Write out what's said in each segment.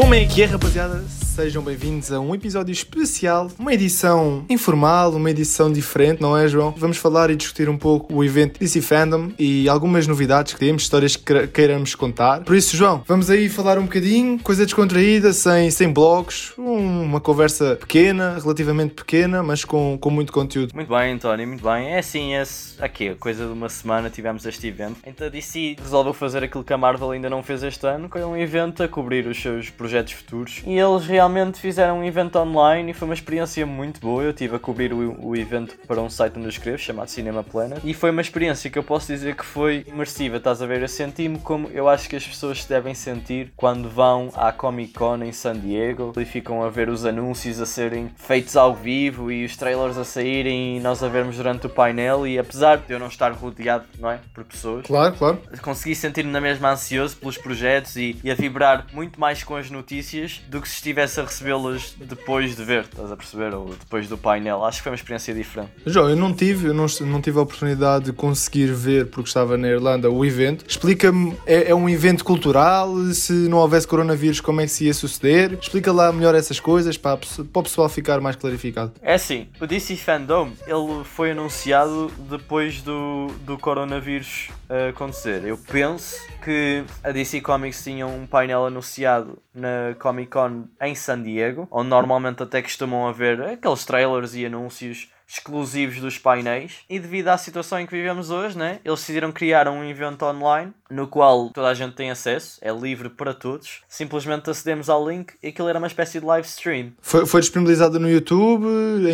Como é que é, rapaziada? Sejam bem-vindos a um episódio especial, uma edição informal, uma edição diferente, não é, João? Vamos falar e discutir um pouco o evento DC Fandom e algumas novidades que temos, histórias que queiramos contar. Por isso, João, vamos aí falar um bocadinho, coisa descontraída, sem, sem blogs, uma conversa pequena, relativamente pequena, mas com, com muito conteúdo. Muito bem, António, muito bem. É assim, é aqui, coisa de uma semana tivemos este evento. Então a DC resolveu fazer aquilo que a Marvel ainda não fez este ano, que é um evento a cobrir os seus projetos futuros. E eles realmente fizeram um evento online e foi uma experiência muito boa. Eu estive a cobrir o, o evento para um site onde eu escrevo, chamado Cinema Planet. E foi uma experiência que eu posso dizer que foi imersiva, estás a ver? Eu senti-me como eu acho que as pessoas se devem sentir quando vão à Comic Con em San Diego e ficam a ver os anúncios a serem feitos ao vivo e os trailers a saírem e nós a vermos durante o painel. E apesar de eu não estar rodeado, não é? Por pessoas, claro, claro. consegui sentir-me na mesma ansioso pelos projetos e, e a vibrar muito mais com as notícias do que se estivesse a recebê-las depois de ver, estás a perceber? Ou depois do painel. Acho que foi uma experiência diferente. João, eu não tive, eu não, não tive a oportunidade de conseguir ver, porque estava na Irlanda, o evento. Explica-me, é, é, um evento cultural? Se não houvesse coronavírus, como é que se ia suceder? Explica lá melhor essas coisas para, para o pessoal ficar mais clarificado. É assim, o DC Fandom, ele foi anunciado depois do, do coronavírus uh, acontecer. Eu penso que a DC Comics tinha um painel anunciado na Comic Con em San Diego, onde normalmente até costumam haver aqueles trailers e anúncios exclusivos dos painéis e devido à situação em que vivemos hoje, né, eles decidiram criar um evento online no qual toda a gente tem acesso, é livre para todos. Simplesmente acedemos ao link e aquilo era uma espécie de live stream. Foi, foi disponibilizado no YouTube,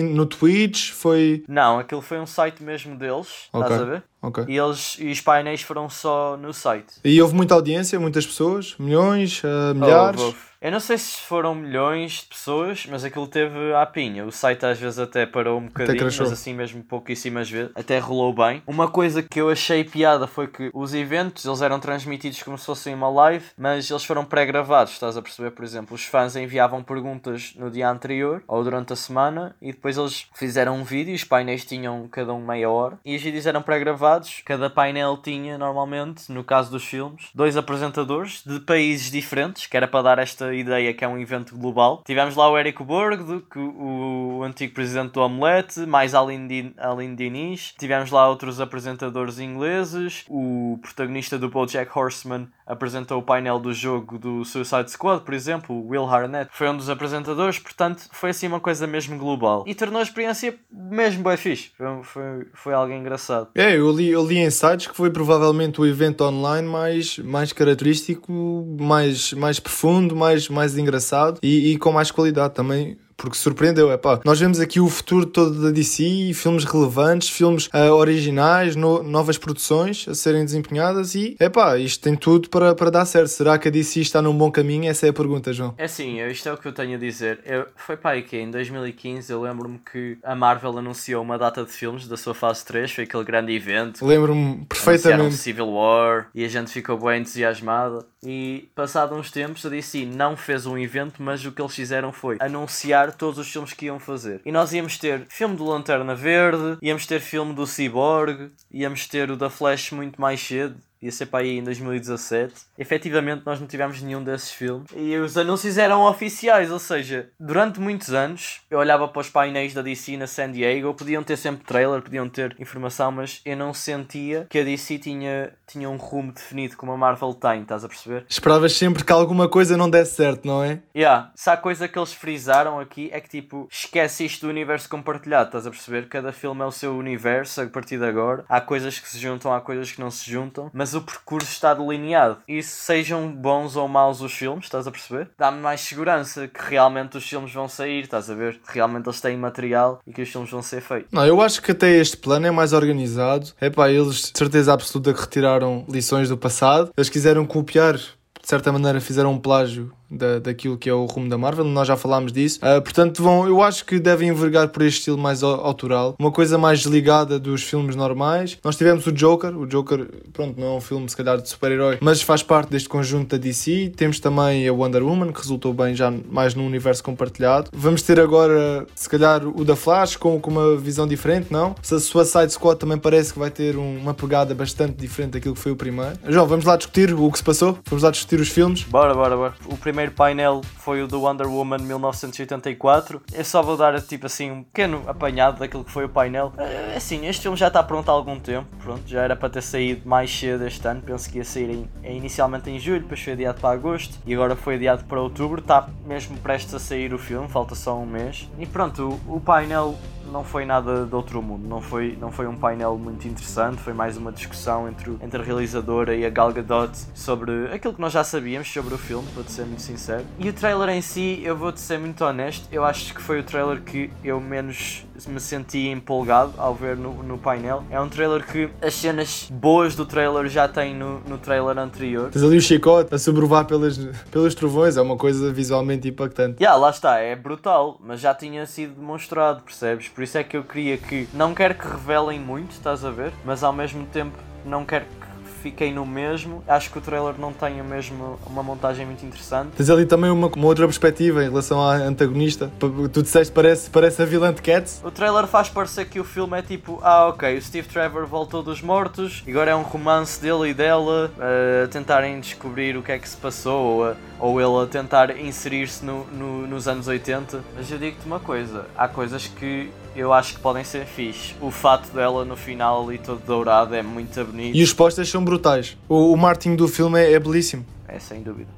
no Twitch, foi... Não, aquilo foi um site mesmo deles, okay. estás a ver? Okay. E, eles, e os painéis foram só no site. E houve muita audiência, muitas pessoas, milhões, uh, milhares? Houve, houve. Eu não sei se foram milhões de pessoas, mas aquilo teve à pinha. O site às vezes até parou um bocadinho, mas assim mesmo pouquíssimas vezes. Até rolou bem. Uma coisa que eu achei piada foi que os eventos eles eram transmitidos como se fossem uma live, mas eles foram pré-gravados. Estás a perceber? Por exemplo, os fãs enviavam perguntas no dia anterior ou durante a semana e depois eles fizeram um vídeo. Os painéis tinham cada um meia hora e os vídeos eram pré-gravados. Cada painel tinha normalmente, no caso dos filmes, dois apresentadores de países diferentes, que era para dar esta ideia que é um evento global. Tivemos lá o Érico Borgo, o, o antigo presidente do Omelete, mais Aline, Aline Diniz. Tivemos lá outros apresentadores ingleses. O protagonista do BoJack Horseman apresentou o painel do jogo do Suicide Squad, por exemplo. O Will Harnett foi um dos apresentadores. Portanto, foi assim uma coisa mesmo global. E tornou a experiência mesmo bem fixe. Foi, foi, foi algo engraçado. É, eu li, eu li em sites que foi provavelmente o evento online mais, mais característico, mais, mais profundo, mais mais, engraçado e, e com mais qualidade também porque surpreendeu. É pá, nós vemos aqui o futuro todo da DC, filmes relevantes, filmes uh, originais, no, novas produções a serem desempenhadas e é pá, isto tem tudo para, para dar certo. Será que a DC está num bom caminho? Essa é a pergunta, João. É sim, isto é o que eu tenho a dizer. Eu, foi pá, que em 2015 eu lembro-me que a Marvel anunciou uma data de filmes da sua fase 3, foi aquele grande evento. Lembro-me perfeitamente. Civil War e a gente ficou bem entusiasmado. E passado uns tempos a DC não fez um evento, mas o que eles fizeram foi anunciar todos os filmes que iam fazer. E nós íamos ter filme do Lanterna Verde, íamos ter filme do Cyborg, íamos ter o da Flash muito mais cedo ia ser para aí em 2017. Efetivamente, nós não tivemos nenhum desses filmes. E os anúncios eram oficiais, ou seja, durante muitos anos eu olhava para os painéis da DC na San Diego, podiam ter sempre trailer, podiam ter informação, mas eu não sentia que a DC tinha, tinha um rumo definido como a Marvel tem, estás a perceber? Esperavas sempre que alguma coisa não desse certo, não é? Yeah. Se há coisa que eles frisaram aqui é que tipo, esquece isto do universo compartilhado, estás a perceber? Cada filme é o seu universo a partir de agora. Há coisas que se juntam, há coisas que não se juntam, mas o percurso está delineado. E sejam bons ou maus os filmes, estás a perceber? Dá-me mais segurança que realmente os filmes vão sair, estás a ver? Realmente eles têm material e que os filmes vão ser feitos. Não, eu acho que até este plano é mais organizado. É pá, eles de certeza absoluta que retiraram lições do passado. Eles quiseram copiar, de certa maneira, fizeram um plágio da, daquilo que é o rumo da Marvel, nós já falámos disso. Uh, portanto, vão, eu acho que devem envergar por este estilo mais autoral, uma coisa mais desligada dos filmes normais. Nós tivemos o Joker, o Joker, pronto, não é um filme se calhar de super-herói, mas faz parte deste conjunto da DC. Temos também a Wonder Woman, que resultou bem já mais no universo compartilhado. Vamos ter agora, se calhar, o da Flash com, com uma visão diferente, não? A Suicide Squad também parece que vai ter um, uma pegada bastante diferente daquilo que foi o primeiro. João, vamos lá discutir o que se passou? Vamos lá discutir os filmes? Bora, bora, bora. O primeiro primeiro painel foi o do Wonder Woman 1984. Eu só vou dar tipo assim um pequeno apanhado daquilo que foi o painel. Eh, assim, este filme já está pronto há algum tempo, pronto, já era para ter saído mais cedo este ano. Penso que ia sair em, inicialmente em julho, depois foi adiado para agosto e agora foi adiado para outubro. Está mesmo prestes a sair o filme, falta só um mês. E pronto, o, o painel não foi nada de outro mundo, não foi, não foi um painel muito interessante, foi mais uma discussão entre, entre a realizadora e a Gal Gadot sobre aquilo que nós já sabíamos sobre o filme, vou-te ser muito sincero. E o trailer em si, eu vou-te ser muito honesto, eu acho que foi o trailer que eu menos me senti empolgado ao ver no, no painel. É um trailer que as cenas boas do trailer já tem no, no trailer anterior. Tens ali o chicote a sobrevoar pelas, pelos trovões, é uma coisa visualmente impactante. Yeah, lá está, é brutal, mas já tinha sido demonstrado, percebes? Por isso é que eu queria que. Não quero que revelem muito, estás a ver? Mas ao mesmo tempo não quero que fiquei no mesmo. Acho que o trailer não tem o mesmo, uma montagem muito interessante. Tens ali também uma, uma outra perspectiva em relação à antagonista. Tu disseste parece, parece a vilã de Cats. O trailer faz parecer que o filme é tipo: ah, ok, o Steve Trevor voltou dos mortos, agora é um romance dele e dela a uh, tentarem descobrir o que é que se passou ou, a, ou ele a tentar inserir-se no, no, nos anos 80. Mas eu digo-te uma coisa: há coisas que eu acho que podem ser fixe. O fato dela no final ali todo dourado é muito bonito. E os posters são brutais. O, o marketing do filme é, é belíssimo. É, sem dúvida.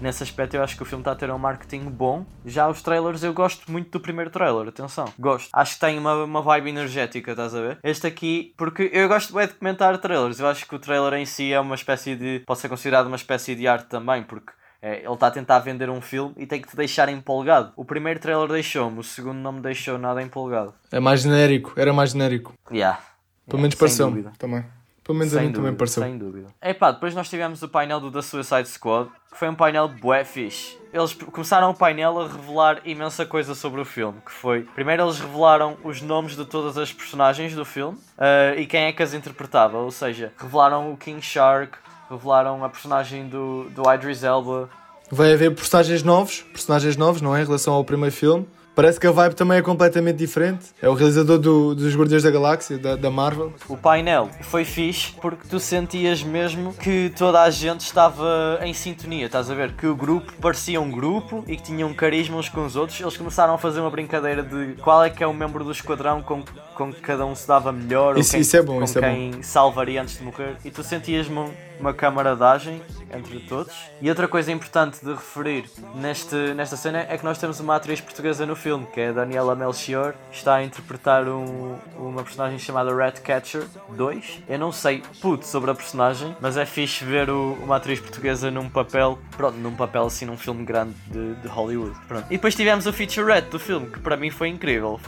Nesse aspecto eu acho que o filme está a ter um marketing bom. Já os trailers eu gosto muito do primeiro trailer, atenção. Gosto. Acho que tem uma, uma vibe energética, estás a ver? Este aqui, porque eu gosto bem de comentar trailers. Eu acho que o trailer em si é uma espécie de. pode ser considerado uma espécie de arte também, porque ele está a tentar vender um filme e tem que te deixar empolgado. O primeiro trailer deixou-me, o segundo não me deixou nada empolgado. É mais genérico, era mais genérico. Yeah. Pelo menos pareceu também. Pelo menos sem a mim dúvida, também pareceu. Sem dúvida. Epá, depois nós tivemos o painel do The Suicide Squad, que foi um painel bué fixe. Eles começaram o painel a revelar imensa coisa sobre o filme, que foi... Primeiro eles revelaram os nomes de todas as personagens do filme uh, e quem é que as interpretava, ou seja, revelaram o King Shark, revelaram a personagem do, do Idris Elba. Vai haver personagens novos, personagens novos, não é? Em relação ao primeiro filme. Parece que a vibe também é completamente diferente. É o realizador do, dos Guardiões da Galáxia, da, da, Marvel. O painel foi fixe porque tu sentias mesmo que toda a gente estava em sintonia, estás a ver? Que o grupo parecia um grupo e que tinham carisma uns com os outros. Eles começaram a fazer uma brincadeira de qual é que é o membro do esquadrão com, com que cada um se dava melhor isso, ou quem, isso é bom, com isso quem é bom. salvaria antes de morrer. E tu sentias-me uma camaradagem entre todos. E outra coisa importante de referir neste, nesta cena é que nós temos uma atriz portuguesa no filme, que é a Daniela Melchior, está a interpretar um, uma personagem chamada Ratcatcher 2. Eu não sei puto sobre a personagem, mas é fixe ver o, uma atriz portuguesa num papel, pronto, num papel assim num filme grande de, de Hollywood. Pronto. E depois tivemos o featurette do filme, que para mim foi incrível.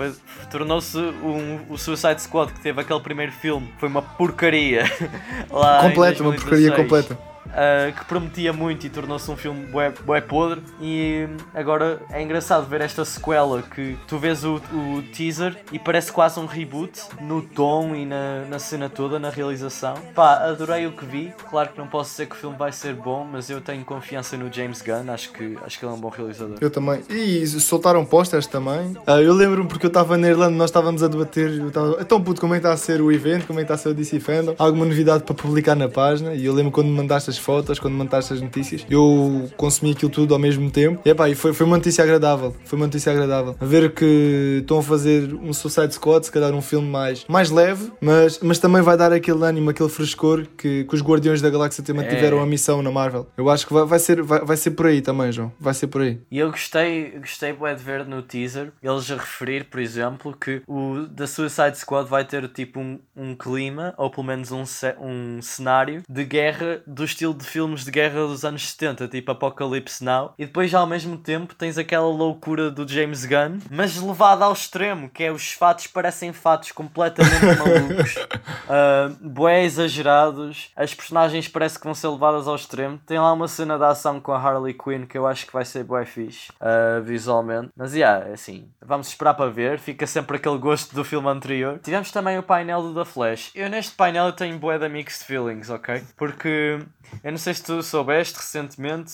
Tornou-se um, o Suicide Squad, que teve aquele primeiro filme, foi uma porcaria. Lá Completo, uma porcaria completa uh, que prometia muito e tornou-se um filme bué, bué podre. E agora é engraçado ver esta sequela que tu vês o, o teaser e parece quase um reboot no tom e na, na cena toda, na realização. Pá, adorei o que vi. Claro que não posso dizer que o filme vai ser bom, mas eu tenho confiança no James Gunn. Acho que, acho que ele é um bom realizador. Eu também. E soltaram posters também. Uh, eu lembro-me porque eu estava na Irlanda, nós estávamos a debater. Eu tava, então, puto, como é que está a ser o evento? Como é que está a ser o DC Fandom? Alguma novidade para publicar na página? E eu lembro quando me mandaste as fotos, quando mandaste as notícias, eu consumi aquilo tudo ao mesmo tempo. E, epá, e foi, foi uma notícia agradável. Foi uma notícia agradável. A ver que estão a fazer um Suicide Squad, se calhar um filme mais, mais leve, mas, mas também vai dar aquele ânimo, aquele frescor que, que os Guardiões da Galáxia também é. tiveram a missão na Marvel. Eu acho que vai, vai, ser, vai, vai ser por aí também, João. Vai ser por aí. E eu gostei, gostei de ver no teaser eles a referir, por exemplo, que o da Suicide Squad vai ter tipo um, um clima, ou pelo menos um, um cenário de guerra do estilo de filmes de guerra dos anos 70, tipo Apocalypse Now, e depois ao mesmo tempo tens aquela loucura do James Gunn, mas levada ao extremo, que é os fatos parecem fatos completamente malucos, uh, bué exagerados, as personagens parece que vão ser levadas ao extremo. Tem lá uma cena de ação com a Harley Quinn que eu acho que vai ser bué fixe, uh, visualmente. Mas yeah, é assim, vamos esperar para ver, fica sempre aquele gosto do filme anterior. Tivemos também o painel do The Flash. Eu neste painel tenho bué de mixed feelings, ok? Porque Eu não sei se tu soubeste recentemente,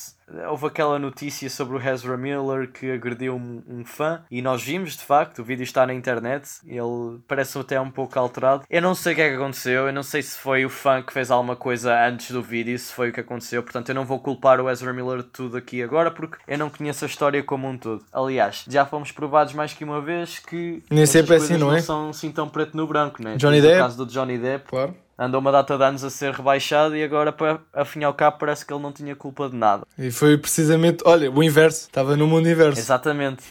houve aquela notícia sobre o Ezra Miller que agrediu um, um, fã e nós vimos de facto, o vídeo está na internet, ele parece até um pouco alterado. Eu não sei o que é que aconteceu, eu não sei se foi o fã que fez alguma coisa antes do vídeo, se foi o que aconteceu, portanto eu não vou culpar o Ezra Miller de tudo aqui agora porque eu não conheço a história como um todo. Aliás, já fomos provados mais que uma vez que nem sempre é assim, não é? Não são assim tão preto no branco, né? Johnny Depp. No caso do Johnny Depp. Claro andou uma data de anos a ser rebaixado e agora, para, afim ao cabo, parece que ele não tinha culpa de nada. E foi precisamente, olha, o inverso, estava no mundo inverso. Exatamente.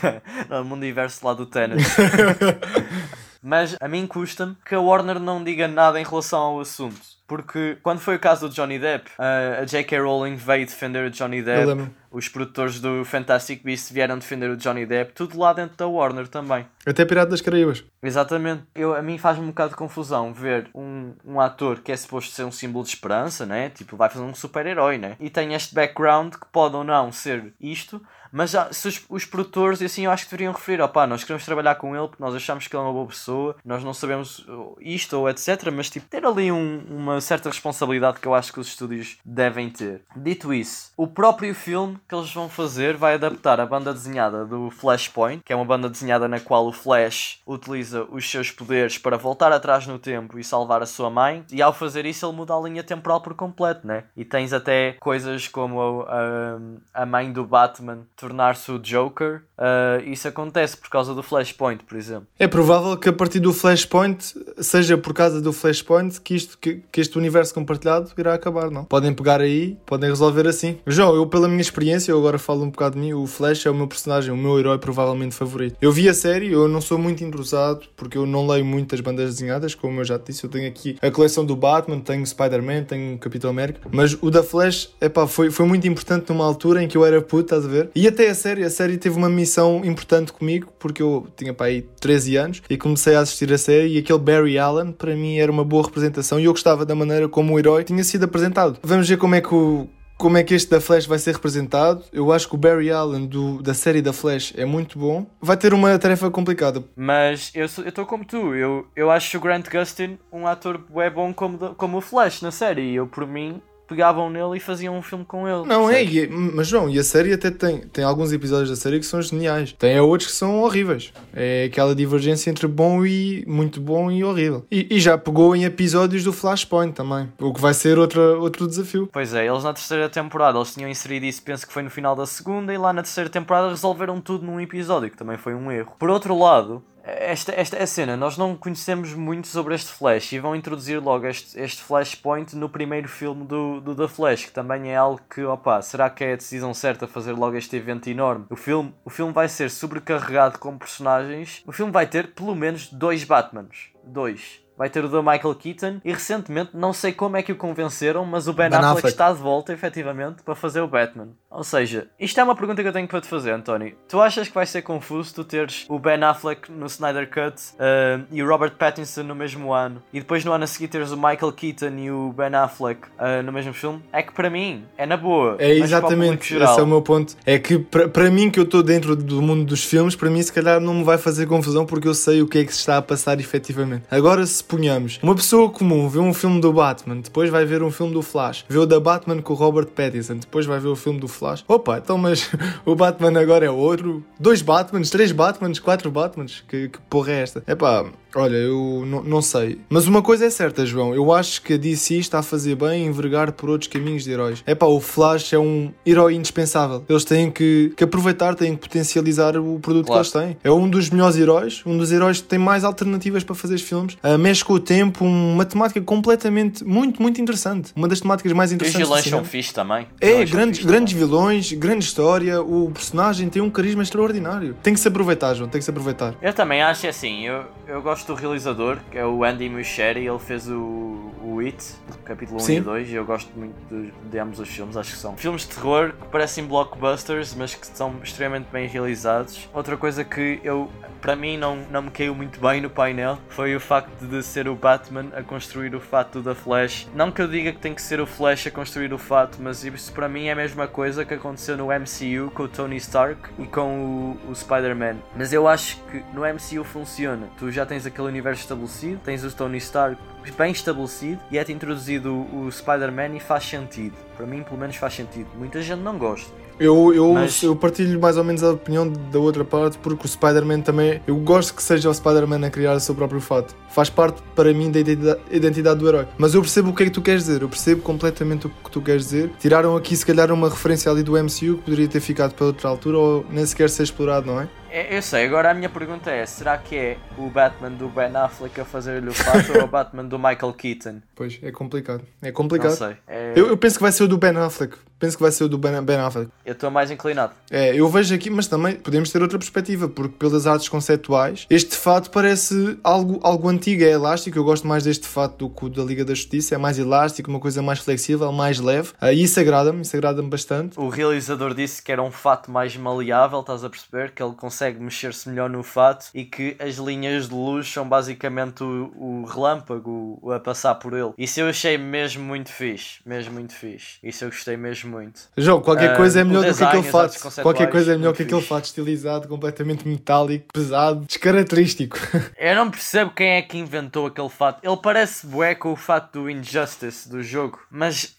no mundo inverso lá do Tenet. Mas a mim custa-me que a Warner não diga nada em relação ao assunto. Porque quando foi o caso do Johnny Depp, a J.K. Rowling veio defender o Johnny Depp, os produtores do Fantastic Beasts vieram defender o Johnny Depp, tudo lá dentro da Warner também. Até Pirata das Caraíbas. Exatamente. Eu, a mim faz-me um bocado de confusão ver um, um ator que é suposto ser um símbolo de esperança, né? Tipo, vai fazer um super-herói, né? E tem este background que pode ou não ser isto, mas já, se os, os produtores, assim, eu acho que deveriam referir: opá, nós queremos trabalhar com ele porque nós achamos que ele é uma boa pessoa, nós não sabemos isto ou etc. Mas, tipo, ter ali um, uma certa responsabilidade que eu acho que os estúdios devem ter. Dito isso, o próprio filme que eles vão fazer vai adaptar a banda desenhada do Flashpoint, que é uma banda desenhada na qual o Flash utiliza os seus poderes para voltar atrás no tempo e salvar a sua mãe, e ao fazer isso, ele muda a linha temporal por completo, né? E tens até coisas como a, a, a mãe do Batman tornar-se o Joker, uh, isso acontece por causa do Flashpoint, por exemplo. É provável que a partir do Flashpoint, seja por causa do Flashpoint, que, isto, que, que este universo compartilhado irá acabar, não? Podem pegar aí, podem resolver assim. João, eu pela minha experiência, eu agora falo um bocado de mim, o Flash é o meu personagem, o meu herói provavelmente favorito. Eu vi a série, eu não sou muito entrosado, porque eu não leio muitas bandas desenhadas, como eu já te disse, eu tenho aqui a coleção do Batman, tenho Spider-Man, tenho Capitão América, mas o da Flash, epá, foi, foi muito importante numa altura em que eu era puto, estás a ver? E até a série. A série teve uma missão importante comigo, porque eu tinha para aí 13 anos e comecei a assistir a série. E aquele Barry Allen, para mim, era uma boa representação e eu gostava da maneira como o herói tinha sido apresentado. Vamos ver como é que o como é que este da Flash vai ser representado. Eu acho que o Barry Allen do, da série da Flash é muito bom. Vai ter uma tarefa complicada. Mas eu estou como tu. Eu, eu acho o Grant Gustin um ator é bom como, como o Flash na série. E eu, por mim, pegavam nele e faziam um filme com ele. Não, é, e, mas João, e a série até tem, tem alguns episódios da série que são geniais. Tem outros que são horríveis. É aquela divergência entre bom e muito bom e horrível. E, e já pegou em episódios do Flashpoint também, o que vai ser outra, outro desafio. Pois é, eles na terceira temporada, eles tinham inserido isso, penso que foi no final da segunda, e lá na terceira temporada resolveram tudo num episódio, que também foi um erro. Por outro lado, esta, esta é a cena, nós não conhecemos muito sobre este Flash e vão introduzir logo este, este Flashpoint no primeiro filme do, do The Flash, que também é algo que, opa, será que é a decisão certa fazer logo este evento enorme? O filme, o filme vai ser sobrecarregado com personagens, o filme vai ter pelo menos dois Batmans. Dois vai ter o da Michael Keaton e recentemente, não sei como é que o convenceram, mas o Ben, ben Affleck, Affleck, está de volta efetivamente para fazer o Batman. Ou seja, isto é uma pergunta que eu tenho para te fazer, António. Tu achas que vai ser confuso tu teres o Ben Affleck no Snyder Cut uh, e o Robert Pattinson no mesmo ano e depois no ano a seguir teres o Michael Keaton e o Ben Affleck uh, no mesmo filme? É que para mim é na boa. É exatamente, esse é o meu ponto. É que para mim que eu estou dentro do mundo dos filmes, para mim se calhar não me vai fazer confusão porque eu sei o que é que se está a passar efetivamente. Agora se suponhamos, uma pessoa comum vê um filme do Batman, depois vai ver um filme do Flash, vê o da Batman com o Robert Pattinson, depois vai ver o filme do Flash. Opa, então mas o Batman agora é outro. Dois Batmans, três Batmans, quatro Batmans? Que, que porra é esta? É pá, Olha, eu não sei. Mas uma coisa é certa, João. Eu acho que a DC está a fazer bem em envergar por outros caminhos de heróis. É pá, o Flash é um herói indispensável. Eles têm que, que aproveitar, têm que potencializar o produto claro. que eles têm. É um dos melhores heróis, um dos heróis que tem mais alternativas para fazer filmes. Uh, mexe com o tempo, uma temática completamente, muito, muito interessante. Uma das temáticas mais interessantes. Os vilões são fixe também. É, grandes, grandes vilões, grande história. O personagem tem um carisma extraordinário. Tem que se aproveitar, João, tem que se aproveitar. Eu também acho assim, eu, eu gosto gosto do realizador, que é o Andy Muschietti, ele fez o, o It, capítulo 1 Sim. e 2, e eu gosto muito de, de, ambos os filmes, acho que são filmes de terror que parecem blockbusters, mas que são extremamente bem realizados. Outra coisa que eu, para mim, não, não me caiu muito bem no painel foi o facto de ser o Batman a construir o fato da Flash. Não que eu diga que tem que ser o Flash a construir o fato, mas isso para mim é a mesma coisa que aconteceu no MCU com o Tony Stark e com o, o Spider-Man. Mas eu acho que no MCU funciona. Tu já tens aquele universo estabelecido, tens o Tony Stark bem estabelecido e é-te introduzido o, Spider-Man e faz sentido. Para mim, pelo menos, faz sentido. Muita gente não gosta. Eu, eu, Mas... eu partilho mais ou menos a opinião da outra parte, porque o Spider-Man também. Eu gosto que seja o Spider-Man a criar o seu próprio fato. Faz parte, para mim, da identidade do herói. Mas eu percebo o que é que tu queres dizer, eu percebo completamente o que tu queres dizer. Tiraram aqui, se calhar, uma referência ali do MCU que poderia ter ficado para outra altura ou nem sequer ser explorado, não é? É, eu sei, agora a minha pergunta é: será que é o Batman do Ben Affleck a fazer-lhe o fato ou o Batman do Michael Keaton? Pois, é complicado. É complicado. Não sei. É... Eu, eu, penso que vai ser o do Ben Affleck. Penso que vai ser o do Ben, ben Affleck. Eu estou mais inclinado. É, eu vejo aqui, mas também podemos ter outra perspectiva, porque pelas artes conceptuais, este fato parece algo, algo antigo, é elástico. Eu gosto mais deste fato do que o da Liga da Justiça. É mais elástico, uma coisa mais flexível, mais leve. Uh, e isso agrada-me, isso agrada-me bastante. O realizador disse que era um fato mais maleável, estás a perceber? Que ele consegue mexer-se melhor no fato e que as linhas de luz são basicamente o, o relâmpago a passar por ele. Isso eu achei mesmo muito fixe, mesmo muito fixe. Isso eu gostei mesmo muito. João, qualquer coisa é melhor do que aquele fato. Qualquer coisa é melhor que aquele fato estilizado, completamente metálico, pesado, descaracterístico. Eu não percebo quem é que inventou aquele fato. Ele parece bué com o fato do Injustice do jogo, mas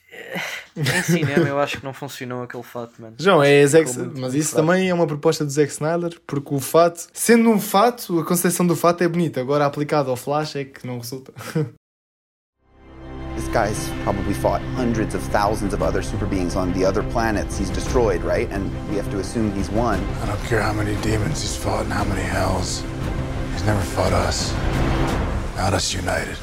em cinema eu acho que não funcionou aquele fato, mano. João, é Zack, mas isso fraco. também é uma proposta do Zack Snyder, porque o fato, sendo um fato, a concepção do fato é bonita, agora aplicado ao Flash é que não resulta. This guy's probably fought hundreds of thousands of other super beings on the other planets he's destroyed, right? And we have to assume he's won. I don't care how many demons he's fought and how many hells. He's never fought us. Not us united.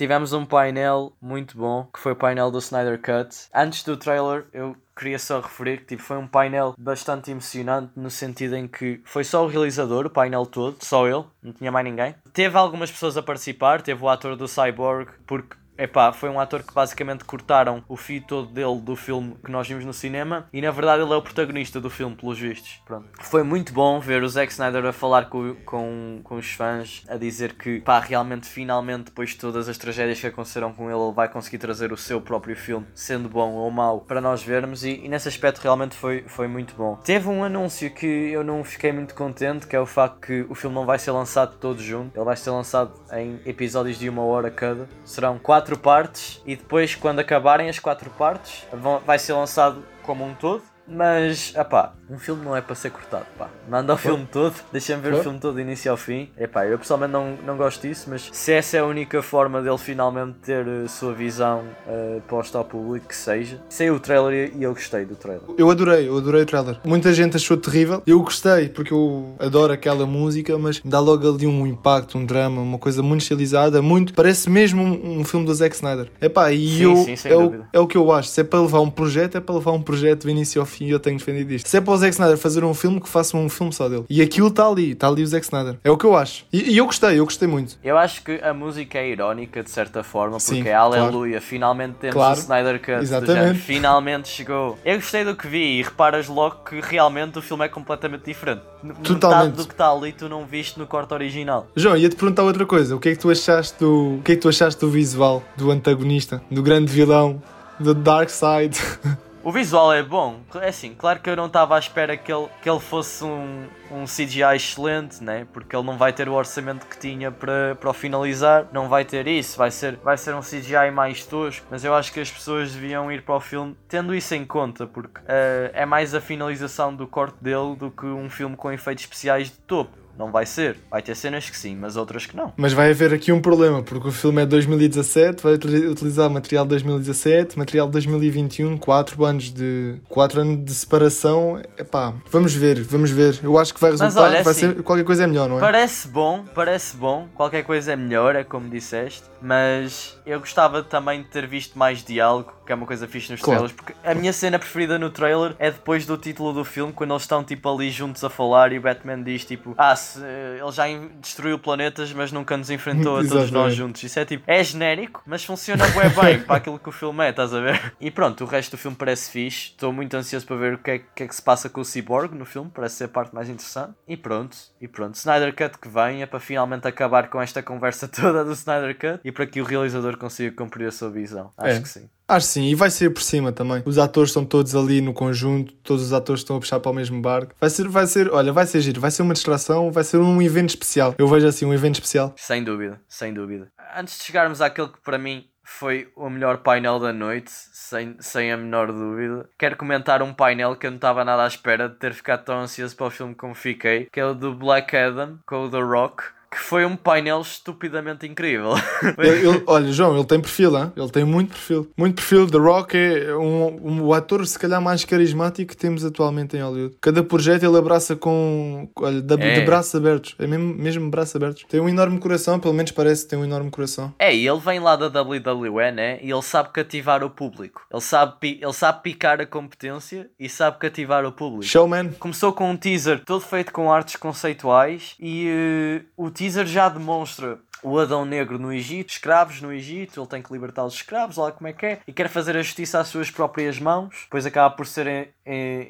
Tivemos um painel muito bom, que foi o painel do Snyder Cut. Antes do trailer, eu queria só referir que tipo, foi um painel bastante emocionante no sentido em que foi só o realizador, o painel todo, só ele, não tinha mais ninguém. Teve algumas pessoas a participar, teve o ator do Cyborg, porque Epá, foi um ator que basicamente cortaram o fio todo dele do filme que nós vimos no cinema e na verdade ele é o protagonista do filme, pelos vistos. Pronto. Foi muito bom ver o Zack Snyder a falar com, com, com os fãs, a dizer que pá, realmente, finalmente, depois de todas as tragédias que aconteceram com ele, ele vai conseguir trazer o seu próprio filme, sendo bom ou mau, para nós vermos e, e nesse aspecto realmente foi, foi muito bom. Teve um anúncio que eu não fiquei muito contente, que é o facto que o filme não vai ser lançado todo junto, ele vai ser lançado em episódios de uma hora cada. Serão quatro quatro partes e depois, quando acabarem as quatro partes, vão, vai ser lançado como um todo. Mas, pá, um filme não é para ser cortado, pá. Manda o filme todo, deixa-me ver o filme todo, início ao fim. Epá, eu pessoalmente não, não gosto disso, mas se essa é a única forma dele finalmente ter a sua visão uh, posta ao público, que seja. Sei o trailer e eu gostei do trailer. Eu adorei, eu adorei o trailer. Muita gente achou terrível. Eu gostei, porque eu adoro aquela música, mas dá logo ali um impacto, um drama, uma coisa muito estilizada, muito. Parece mesmo um, um filme do Zack Snyder. Epá, e sim, eu. Sim, é, o, é o que eu acho. Se é para levar um projeto, é para levar um projeto do início ao fim e eu tenho defendido isto. Se é para Zack Snyder fazer um filme, que faça um filme só dele. E aquilo está ali, está ali o Zack Snyder. É o que eu acho. E, e, eu gostei, eu gostei muito. Eu acho que a música é irónica de certa forma, porque Sim, é aleluia, claro. finalmente temos claro. o Snyder Cut. Exatamente. finalmente chegou. Eu gostei do que vi e reparas logo que realmente o filme é completamente diferente. Totalmente. Metade do que está ali tu não viste no corte original. João, ia-te perguntar outra coisa. O que é que tu achaste do, o que é que tu achaste do visual do antagonista, do grande vilão, do Dark Side? O visual é bom, é assim, claro que eu não estava à espera que ele, que ele fosse um, um CGI excelente, né? porque ele não vai ter o orçamento que tinha para, para o finalizar, não vai ter isso, vai ser, vai ser um CGI mais tosco, mas eu acho que as pessoas deviam ir para o filme tendo isso em conta, porque uh, é mais a finalização do corte dele do que um filme com efeitos especiais de topo. Não vai ser. Vai ter cenas que sim, mas outras que não. Mas vai haver aqui um problema, porque o filme é 2017, vai utilizar material de 2017, material de 2021, 4 anos de 4 anos de separação. Epá, vamos ver, vamos ver. Eu acho que vai resultar, olha, vai assim, ser qualquer coisa é melhor, não é? Parece bom, parece bom. Qualquer coisa é melhor, é como disseste, mas eu gostava também de ter visto mais diálogo, que é uma coisa fixe nos claro. trailers, porque a minha cena preferida no trailer é depois do título do filme, quando eles estão tipo ali juntos a falar e o Batman diz tipo, ah, se, ele já destruiu planetas, mas nunca nos enfrentou a todos nós juntos. Isso é tipo, é genérico, mas funciona bem, bem para aquilo que o filme é, estás a ver? E pronto, o resto do filme parece fixe. Estou muito ansioso para ver o que é, que é, que se passa com o Cyborg no filme, parece ser a parte mais interessante. E pronto, e pronto. Snyder Cut que vem é para finalmente acabar com esta conversa toda do Snyder Cut e para que o realizador consiga cumprir a sua visão. Acho é. que sim. Acho sim, e vai ser por cima também. Os atores estão todos ali no conjunto, todos os atores estão a puxar para o mesmo barco. Vai ser, vai ser, olha, vai ser giro, vai ser uma distração, vai ser um evento especial. Eu vejo assim um evento especial. Sem dúvida, sem dúvida. Antes de chegarmos àquele que para mim foi o melhor painel da noite, sem, sem a menor dúvida. Quero comentar um painel que eu não estava nada à espera de ter ficado tão ansioso para o filme como fiquei, que é o do Black Adam com o The Rock que foi um painel estupidamente incrível. ele, ele, olha, João, ele tem perfil, hein? ele tem muito perfil. Muito perfil. The Rock é um, um, o ator, se calhar, mais carismático que temos atualmente em Hollywood. Cada projeto ele abraça com. Olha, de, é. de braços abertos. É mesmo, mesmo braços abertos. Tem um enorme coração, pelo menos parece que tem um enorme coração. É, e ele vem lá da WWE, né? E ele sabe cativar o público. Ele sabe, ele sabe picar a competência e sabe cativar o público. Showman. Começou com um teaser todo feito com artes conceituais e uh, o teaser já demonstra o Adão Negro no Egito, escravos no Egito, ele tem que libertar os escravos, lá como é que é, e quer fazer a justiça às suas próprias mãos, depois acaba por ser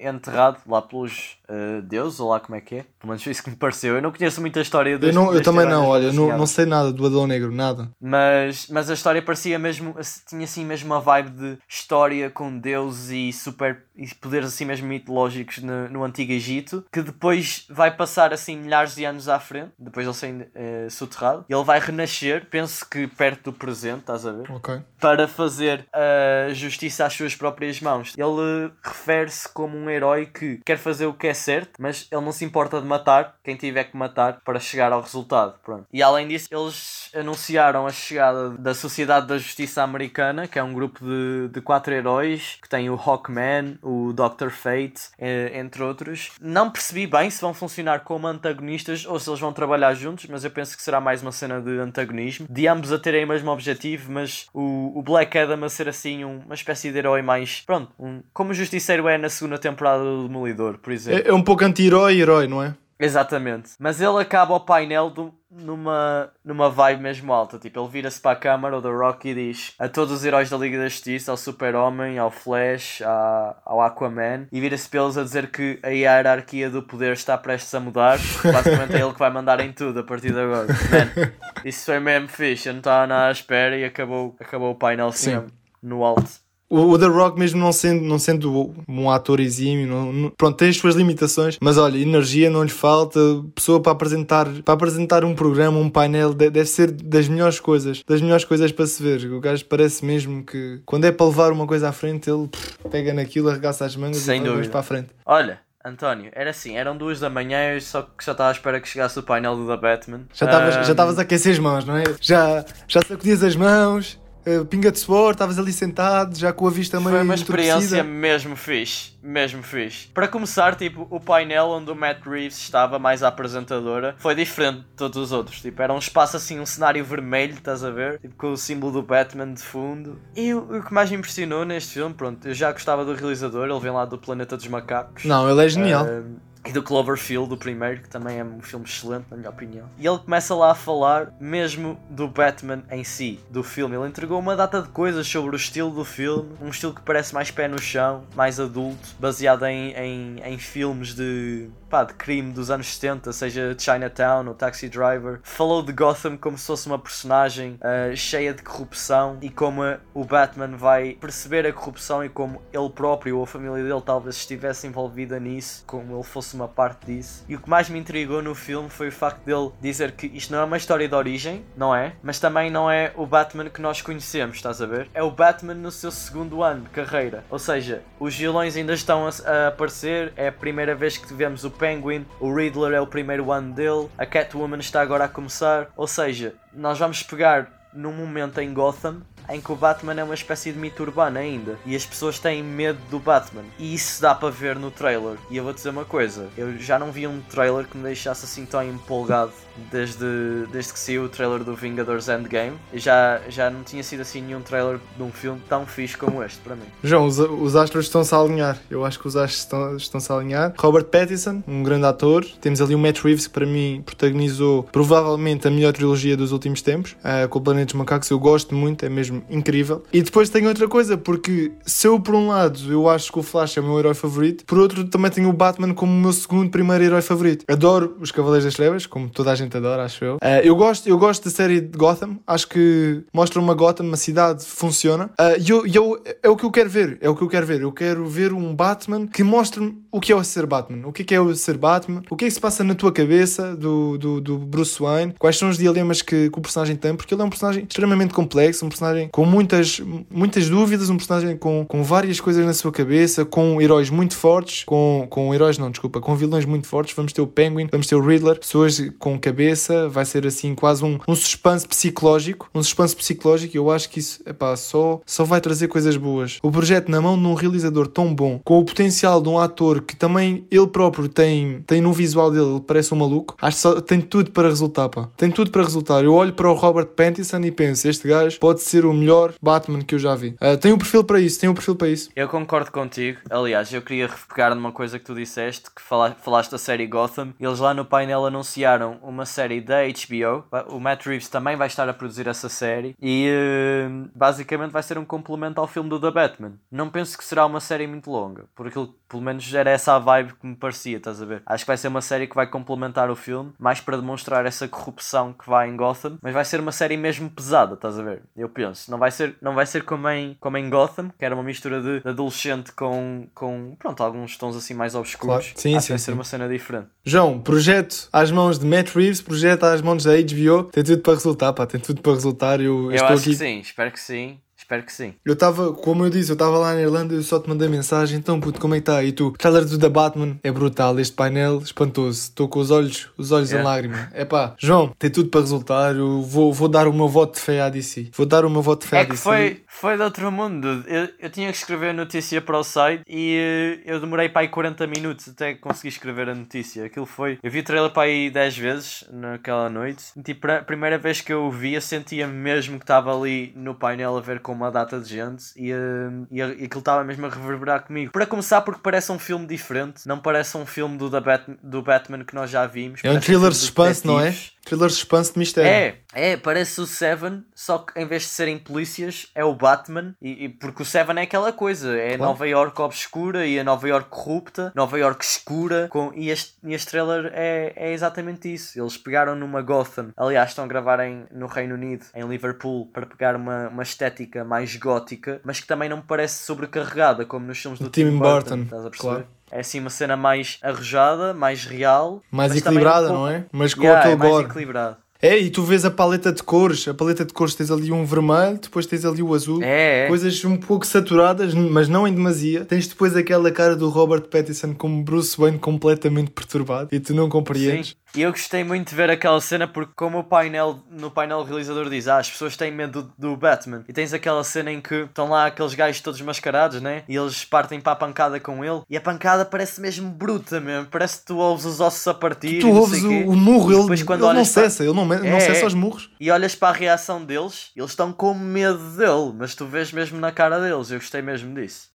enterrado lá pelos uh, deuses, ou lá como é que é, pelo menos foi isso que me pareceu. Eu não conheço muita história deste, Eu, não, eu também não, olha, não, não sei nada do Adão Negro, nada. Mas, mas a história parecia mesmo, tinha assim mesmo uma vibe de história com deuses e super e poderes assim mesmo mitológicos no, no Antigo Egito, que depois vai passar assim milhares de anos à frente, depois ele ser uh, soterrado, e ele vai renascer, penso que perto do presente, estás a ver? Ok. Para fazer a justiça às suas próprias mãos. Ele refere-se como um herói que quer fazer o que é certo, mas ele não se importa de matar quem tiver que matar para chegar ao resultado. Pronto. E além disso, eles anunciaram a chegada da Sociedade da Justiça Americana, que é um grupo de, de quatro heróis, que tem o Hawkman, o Dr. Fate, entre outros. Não percebi bem se vão funcionar como antagonistas ou se eles vão trabalhar juntos, mas eu penso que será mais uma cena de antagonismo. De ambos a terem o mesmo objetivo, mas o, o Black Adam a ser assim um, uma espécie de herói mais. Pronto, um, como o Justiceiro é na segunda temporada do Demolidor, por exemplo. É, é um pouco anti-herói herói, não é? Exatamente. Mas ele acaba o painel do, numa, numa vibe mesmo alta. Tipo, ele vira-se para a câmara, o The Rock, e diz a todos os heróis da Liga da Justiça, ao Super-Homem, ao Flash, à, ao Aquaman, e vira-se para eles a dizer que a hierarquia do poder está prestes a mudar. Basicamente é ele que vai mandar em tudo a partir de agora. Man, isso foi mesmo fixe. Eu não estava nada à espera e acabou, acabou o painel assim, no alto. O, The Rock, mesmo não sendo, não sendo um ator exímio, não, não, pronto, tem as suas limitações, mas olha, energia não lhe falta, pessoa para apresentar, para apresentar um programa, um painel, deve ser das melhores coisas, das melhores coisas para se ver. O gajo parece mesmo que quando é para levar uma coisa à frente, ele pff, pega naquilo, arregaça as mangas Sem e vai para a frente. Olha, António, era assim, eram duas da manhã, eu só que já estava à espera que chegasse o painel do The Batman. Já estavas um... a aquecer as mãos, não é? Já, já sacudias as mãos, Uh, pinga de suor, estavas ali sentado, já com a vista meio Foi uma experiência mesmo fixe, mesmo fixe. Para começar, tipo, o painel onde o Matt Reeves estava, mais a apresentadora, foi diferente de todos os outros. Tipo, era um espaço assim, um cenário vermelho, estás a ver? Tipo, com o símbolo do Batman de fundo. E o, o que mais me impressionou neste filme, pronto, eu já gostava do realizador, ele vem lá do Planeta dos Macacos. Não, ele é genial. Uh, e do Cloverfield, do primeiro, que também é um filme excelente, na minha opinião. E ele começa lá a falar mesmo do Batman em si, do filme. Ele entregou uma data de coisas sobre o estilo do filme, um estilo que parece mais pé no chão, mais adulto, baseado em, em, em filmes de pá, de crime dos anos 70, seja Chinatown ou Taxi Driver. Falou de Gotham como se fosse uma personagem uh, cheia de corrupção e como o Batman vai perceber a corrupção e como ele próprio ou a família dele talvez estivesse envolvida nisso, como ele fosse uma parte disso. E o que mais me intrigou no filme foi o facto dele dizer que isto não é uma história de origem, não é? Mas também não é o Batman que nós conhecemos, estás a ver? É o Batman no seu segundo ano de carreira. Ou seja, os vilões ainda estão a, a aparecer, é a primeira vez que vemos o Penguin, o Riddler é o primeiro ano dele, a Catwoman está agora a começar. Ou seja, nós vamos pegar num momento em Gotham em que o Batman é uma espécie de mito urbano ainda e as pessoas têm medo do Batman e isso dá para ver no trailer. E eu vou dizer uma coisa: eu já não vi um trailer que me deixasse assim tão empolgado desde, desde que saiu o trailer do Vingadores Endgame. Já, já não tinha sido assim nenhum trailer de um filme tão fixe como este para mim. João, os, os astros estão-se a alinhar. Eu acho que os astros estão, estão-se a alinhar. Robert Pattinson, um grande ator. Temos ali o Matt Reeves que para mim protagonizou provavelmente a melhor trilogia dos últimos tempos, uh, com o Planeta dos Macacos, eu gosto muito, é mesmo incrível. E depois tem outra coisa, porque se eu, por um lado, eu acho que o Flash é o meu herói favorito, por outro, também tenho o Batman como o meu segundo primeiro herói favorito. Adoro os Cavaleiros das Trevas, como toda a gente adora, acho eu. Uh, eu, gosto, eu gosto da série de Gotham, acho que mostra uma Gotham, uma cidade, funciona. Uh, e eu, eu, é o que eu quero ver, é o que eu quero ver. Eu quero ver um Batman que mostre o que é o ser Batman, o que é, é o ser Batman, o que é que se passa na tua cabeça do, do, do Bruce Wayne, quais são os dilemas que, que o personagem tem, porque ele é um personagem extremamente complexo, um personagem com muitas, muitas dúvidas, um personagem com, com várias coisas na sua cabeça, com heróis muito fortes, com, com heróis não, desculpa, com vilões muito fortes. Vamos ter o Penguin, vamos ter o Riddler, pessoas com cabeça, vai ser assim quase um, um suspense psicológico, um suspense psicológico. Eu acho que isso, epá, só, só vai trazer coisas boas. O projeto na mão de um realizador tão bom, com o potencial de um ator que também ele próprio tem, tem no visual dele, ele parece um maluco, acho que só, tem tudo para resultar, pá. Tem tudo para resultar. Eu olho para o Robert Pattinson e penso, este gajo pode ser o melhor Batman que eu já vi. Uh, tem um perfil para isso, tem um perfil para isso. Eu concordo contigo. Aliás, eu queria pegar numa coisa que tu disseste, que falaste da série Gotham. Eles lá no painel anunciaram uma série da HBO. O Matt Reeves também vai estar a produzir essa série. E uh, basicamente vai ser um complemento ao filme do The Batman. Não penso que será uma série muito longa, porque pelo menos era essa a vibe que me parecia, estás a ver? Acho que vai ser uma série que vai complementar o filme, mais para demonstrar essa corrupção que vai em Gotham, mas vai ser uma série mesmo pesada, estás a ver? Eu penso, não vai ser, não vai ser como, em, como em Gotham, que era uma mistura de adolescente com, com pronto, alguns tons assim mais obscuros. Claro. Sim, Acho sim, vai sim. ser uma cena diferente. João, projeto às mãos de Matt Reeves, projeto às mãos da HBO, tem tudo para resultar, pá, tem tudo para resultar. Eu, eu, eu acho aqui... que sim, espero que sim. Espero que sim. Eu estava, como eu disse, eu estava lá na Irlanda e eu só te mandei mensagem. Então, puto, como é que está? E tu, o trailer do The Batman é brutal. Este painel, espantoso. Estou com os olhos, os olhos yeah. em lágrima. É pá, João, tem tudo para resultar. Eu vou, vou dar o meu voto de fé à DC. Vou dar o meu voto de fé é à DC. Foi, foi de outro mundo. Eu, eu tinha que escrever a notícia para o site e eh, eu demorei para aí 40 minutos até conseguir escrever a notícia. Aquilo foi. Eu vi o trailer para aí 10 vezes naquela noite. E, tipo, a primeira vez que eu o vi, eu sentia mesmo que estava ali no painel a ver com uma data de gente e, uh, e, e aquilo estava mesmo a reverberar comigo. Para começar, porque parece um filme diferente, não parece um filme do, da Bat do Batman que nós já vimos. É um thriller um suspense, não é? Thriller suspense de mistério. É, é, parece o Seven, só que em vez de serem polícias, é o Batman. E, e porque o Seven é aquela coisa: é claro. Nova York obscura e a Nova York corrupta, Nova York escura. Com, e, este, e este trailer é, é exatamente isso. Eles pegaram numa Gotham, aliás, estão a gravar em, no Reino Unido, em Liverpool, para pegar uma, uma estética mais gótica, mas que também não me parece sobrecarregada, como nos filmes do Tim, Tim Burton. Burton. Estás a perceber? Claro. É assim uma cena mais arrojada, mais real. Mais equilibrada, um pouco... não é? Mas com yeah, aquele é mais equilibrado. É, e tu vês a paleta de cores, a paleta de cores tens ali um vermelho, depois tens ali o azul, é, é. coisas um pouco saturadas, mas não em demasia. Tens depois aquela cara do Robert Pattinson como Bruce Wayne completamente perturbado e tu não compreendes. Sim. E eu gostei muito de ver aquela cena porque como o painel, no painel o realizador diz, ah, as pessoas têm medo do, do, Batman. E tens aquela cena em que estão lá aqueles gajos todos mascarados, né? E eles partem para a pancada com ele. E a pancada parece mesmo bruta mesmo. Parece que tu ouves os ossos a partir. Tu ouves o, o, murro, ele, depois, quando ele não cessa, para... ele não, não é, cessa os murros. E olhas para a reação deles, eles estão com medo dele, mas tu vês mesmo na cara deles. Eu gostei mesmo disso.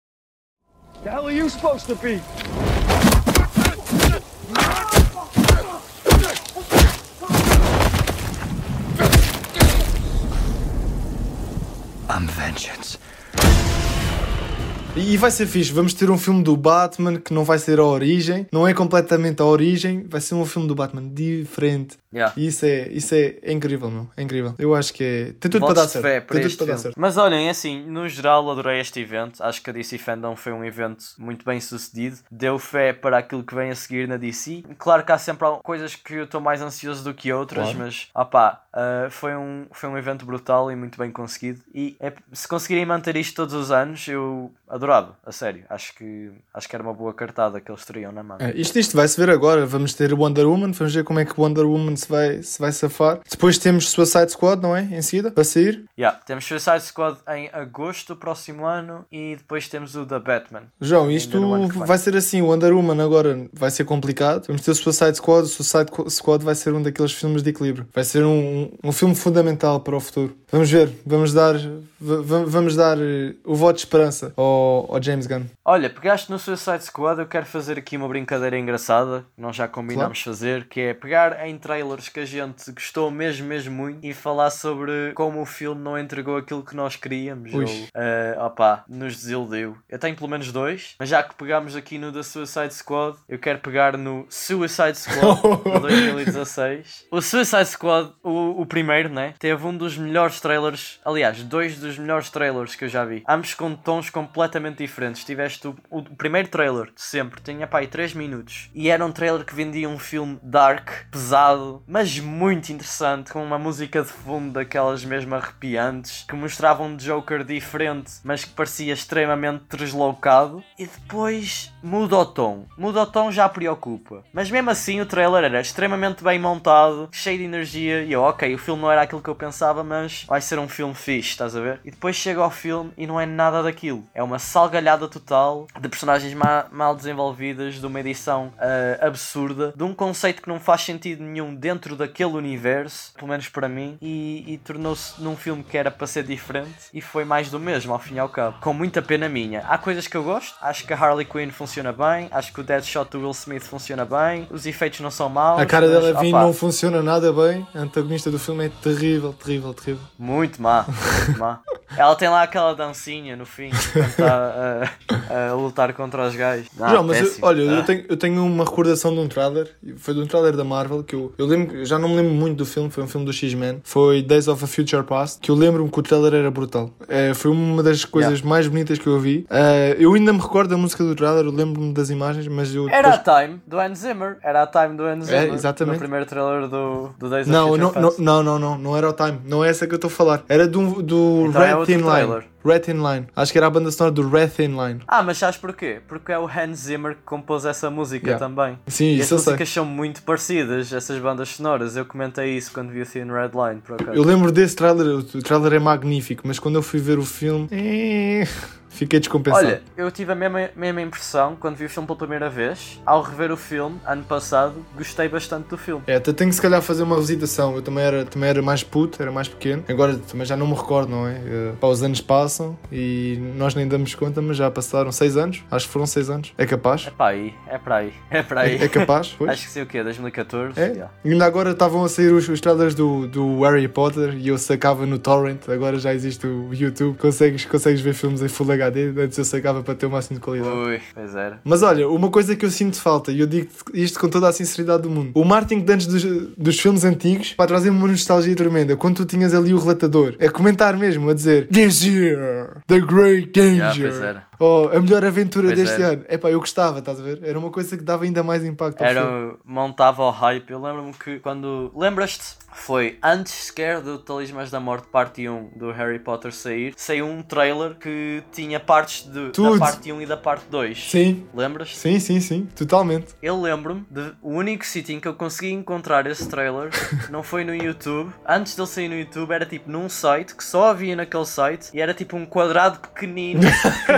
The hell are you supposed to be? I'm vengeance. E vai ser fixe, vamos ter um filme do Batman que não vai ser a origem, não é completamente a origem, vai ser um filme do Batman diferente. Yeah. E isso é, isso é, é incrível, meu. É incrível. Eu acho que é. Tem tudo para dar certo. Tem tudo para dar certo. Mas olhem, assim, no geral adorei este evento. Acho que a DC Fandom foi um evento muito bem sucedido. Deu fé para aquilo que vem a seguir na DC. Claro que há sempre coisas que eu estou mais ansioso do que outras, claro. mas opá, uh, foi, um, foi um evento brutal e muito bem conseguido. E é, se conseguirem manter isto todos os anos, eu adorava, a sério. Acho que, acho que era uma boa cartada que eles teriam na mão. É, isto, isto vai-se ver agora. Vamos ter Wonder Woman, vamos ver como é que Wonder Woman se vai, se vai safar. Depois temos Suicide Squad, não é? Em seguida, para sair. Yeah, temos Suicide Squad em agosto do próximo ano e depois temos o da Batman. João, isto vai ser assim: o Wonder Woman agora vai ser complicado. Vamos ter o Suicide Squad. O Suicide Squad vai ser um daqueles filmes de equilíbrio. Vai ser um, um filme fundamental para o futuro. Vamos ver, vamos dar, vamos dar eh, o voto de esperança ao ao, ao James Gunn. Olha, pegaste no Suicide Squad, eu quero fazer aqui uma brincadeira engraçada, nós já combinámos claro. fazer, que é pegar em trailers que a gente gostou mesmo, mesmo muito e falar sobre como o filme não entregou aquilo que nós queríamos Ui. ou, uh, opa, nos desiludiu. Eu tenho pelo menos dois, mas já que pegámos aqui no The Suicide Squad, eu quero pegar no Suicide Squad de 2016. O Suicide Squad, o, o primeiro, né? Teve um dos melhores trailers, aliás, dois dos melhores trailers que eu já vi. Ambos com tons completamente diferentes. Tiveste o, o primeiro trailer de sempre, tinha pá, 3 minutos. E era um trailer que vendia um filme dark, pesado, mas muito interessante, com uma música de fundo daquelas mesmo arrepiantes, que mostrava um Joker diferente, mas que parecia extremamente deslocado. E depois muda o tom. Muda o tom já preocupa. Mas mesmo assim o trailer era extremamente bem montado, cheio de energia. E eu, ok, o filme não era aquilo que eu pensava, mas vai ser um filme fixe, estás a ver? E depois chega ao filme e não é nada daquilo. É uma salgalhada total de personagens ma mal desenvolvidas, de uma edição uh, absurda, de um conceito que não faz sentido nenhum dentro daquele universo, pelo menos para mim, e, e tornou-se num filme que era para ser diferente e foi mais do mesmo, ao fim e ao cabo. Com muita pena minha. Há coisas que eu gosto, acho que a Harley Quinn funciona bem, acho que o Deadshot do Will Smith funciona bem, os efeitos não são maus. A cara dela Levine não funciona nada bem, a antagonista do filme é terrível, terrível, terrível. Muito má, muito má. Ela tem lá aquela dancinha no fim, está a, a, lutar contra os gajos. Não, João, mas eu, olha, ah. eu, tenho, eu tenho uma recordação de um trailer, foi de um trailer da Marvel, que eu, eu lembro, já não me lembro muito do filme, foi um filme do X-Men, foi Days of a Future Past, que eu lembro-me que o trailer era brutal. É, foi uma das coisas yeah. mais bonitas que eu vi. Uh, eu ainda me recordo da música do trailer, eu lembro-me das imagens, mas eu. Era depois... a Time do Hans Zimmer, era a Time do Hans é, Zimmer. É, exatamente. No primeiro trailer do, do Days não, of Future não, Past. Não, não, não, não era o Time, não é essa que eu estou a falar. Era do, do então é Red é Thin Line. Red Thin Line. Acho que era a banda sonora do Red Thin Line. Ah, mas sabes porquê? Porque é o Hans Zimmer que compôs essa música yeah. também. Sim, e isso as músicas são muito parecidas, essas bandas sonoras. Eu comentei isso quando vi o Thin Red Line, por acaso. Eu lembro desse trailer, o trailer é magnífico, mas quando eu fui ver o filme. Eh, Fiquei descompensado. Olha, eu tive a mesma, mesma impressão quando vi o filme pela primeira vez. Ao rever o filme, ano passado, gostei bastante do filme. É, até tenho que se calhar fazer uma revisitação. Eu também era, também era mais puto, era mais pequeno. Agora também já não me recordo, não é? Uh, pá, os anos passam e nós nem damos conta, mas já passaram seis anos. Acho que foram seis anos. É capaz? É para aí, é para aí. É para aí. É, é capaz? Pois? Acho que sei o quê? 2014? É? Yeah. E ainda agora estavam a sair os, os trailers do, do Harry Potter e eu sacava no Torrent. Agora já existe o YouTube. Consegues, consegues ver filmes em Full HD. Antes eu pagava para ter o máximo de qualidade. Ui, pois era. Mas olha, uma coisa que eu sinto falta, e eu digo isto com toda a sinceridade do mundo: o marketing de antes dos, dos filmes antigos para trazer uma nostalgia tremenda. Quando tu tinhas ali o relatador, é comentar mesmo, a dizer This year, the great danger. Yeah, oh, a melhor aventura pois deste era. ano. Epá, eu gostava, estás a ver? Era uma coisa que dava ainda mais impacto Era, montava o hype. Eu lembro-me que quando. Lembras-te? Foi antes sequer do Talismãs da Morte parte 1 do Harry Potter sair, saiu um trailer que tinha partes de, da parte 1 e da parte 2. Sim. Lembras? Sim, sim, sim, totalmente. Eu lembro-me de o único sítio em que eu consegui encontrar esse trailer não foi no YouTube. Antes dele sair no YouTube era tipo num site que só havia naquele site e era tipo um quadrado pequenino,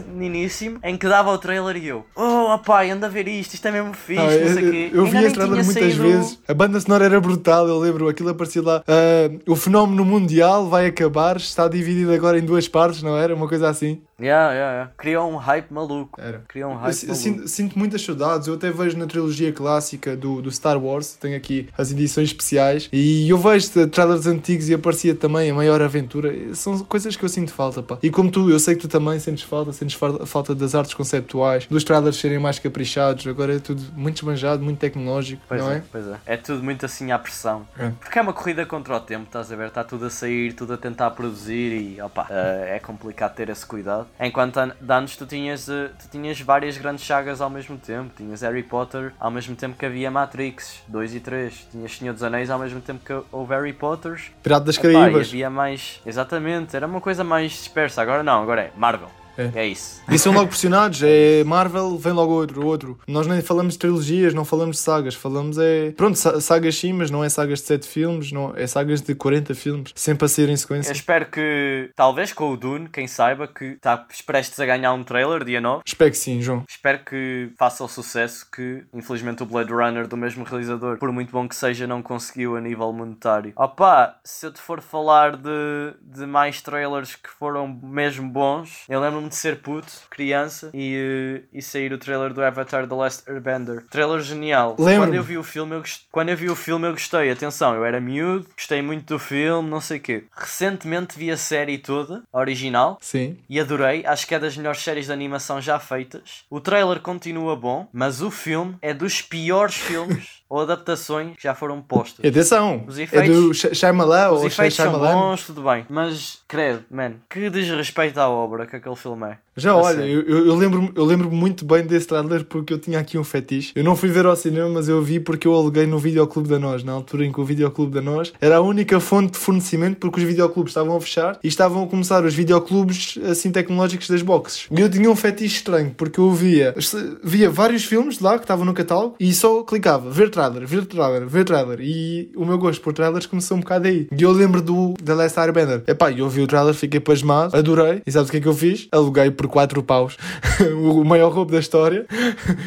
pequeniníssimo, em que dava o trailer e eu, oh pai, anda a ver isto, isto é mesmo fixe, ah, não sei o quê. Eu vi esse trailer muitas saído... vezes. A banda sonora era brutal, eu lembro aquilo aparecia lá. Uh, o fenómeno mundial vai acabar, está dividido agora em duas partes, não era? Uma coisa assim. Yeah, yeah, yeah. Criou um hype maluco. Era. Criou um hype eu, maluco. Sinto, sinto, muitas saudades. Eu até vejo na trilogia clássica do, do Star Wars, tenho aqui as edições especiais, e eu vejo trailers antigos e aparecia também a maior aventura. São coisas que eu sinto falta, pá. E como tu, eu sei que tu também sentes falta, sentes falta das artes conceptuais, dos trailers serem mais caprichados. Agora é tudo muito esbanjado, muito tecnológico, pois não é, é? Pois é. É tudo muito assim à pressão. É. Porque é uma corrida contra o tempo, estás a ver? Está tudo a sair, tudo a tentar produzir e, opa, é complicado ter esse cuidado. Enquanto anos tu tinhas, eh, tu tinhas várias grandes sagas ao mesmo tempo. Tinhas Harry Potter ao mesmo tempo que havia Matrix 2 e 3. Tinhas Senhor dos Anéis ao mesmo tempo que houve Harry Potters. Pirata das Caraíbas. havia mais. Exatamente, era uma coisa mais dispersa. Agora não, agora é Marvel. É. é isso. E são logo pressionados. É Marvel, vem logo outro, outro. Nós nem falamos de trilogias, não falamos de sagas. Falamos é. Pronto, sagas sim, mas não é sagas de 7 filmes, não, é sagas de 40 filmes, sempre a ser em sequência. Eu espero que, talvez com o Dune, quem saiba, que está prestes a ganhar um trailer dia 9. Espero que sim, João. Espero que faça o sucesso que, infelizmente, o Blade Runner, do mesmo realizador, por muito bom que seja, não conseguiu a nível monetário. Opa, se eu te for falar de, de mais trailers que foram mesmo bons, eu lembro lembro-me de ser puto, criança, e, e sair o trailer do Avatar The Last Airbender. Trailer genial. Lembro. Quando eu vi o filme, eu gost... quando eu vi o filme, eu gostei. Atenção, eu era miúdo, gostei muito do filme, não sei o quê. Recentemente vi a série toda, a original, Sim. e adorei. Acho que é das melhores séries de animação já feitas. O trailer continua bom, mas o filme é dos piores filmes ou adaptações que já foram postas. Atenção, Os é efeitos- do Sh- Shyamalan Os ou efeitos são Shyamalan. bons, tudo bem. Mas, credo, man, que desrespeito à obra que aquele filme Já A olha, sério. eu, eu, eu lembro, eu lembro muito bem desse trailer porque eu tinha aqui um fetiche. Eu não fui ver ao cinema, mas eu vi porque eu aluguei no Videoclube da Nós, na altura em que o Videoclube da Nós era a única fonte de fornecimento porque os videoclubes estavam a fechar e estavam a começar os videoclubes assim tecnológicos das boxes. E eu tinha um fetiche estranho porque eu via, via vários filmes lá que estavam no catálogo e só clicava ver trailer, ver trailer, ver trailer e o meu gosto por trailers começou um bocado aí. E eu lembro do The Last Airbender. Epá, eu vi o trailer, fiquei pasmado, adorei. E sabes o que é que eu fiz? Aluguei por 4 paus o maior roubo da história.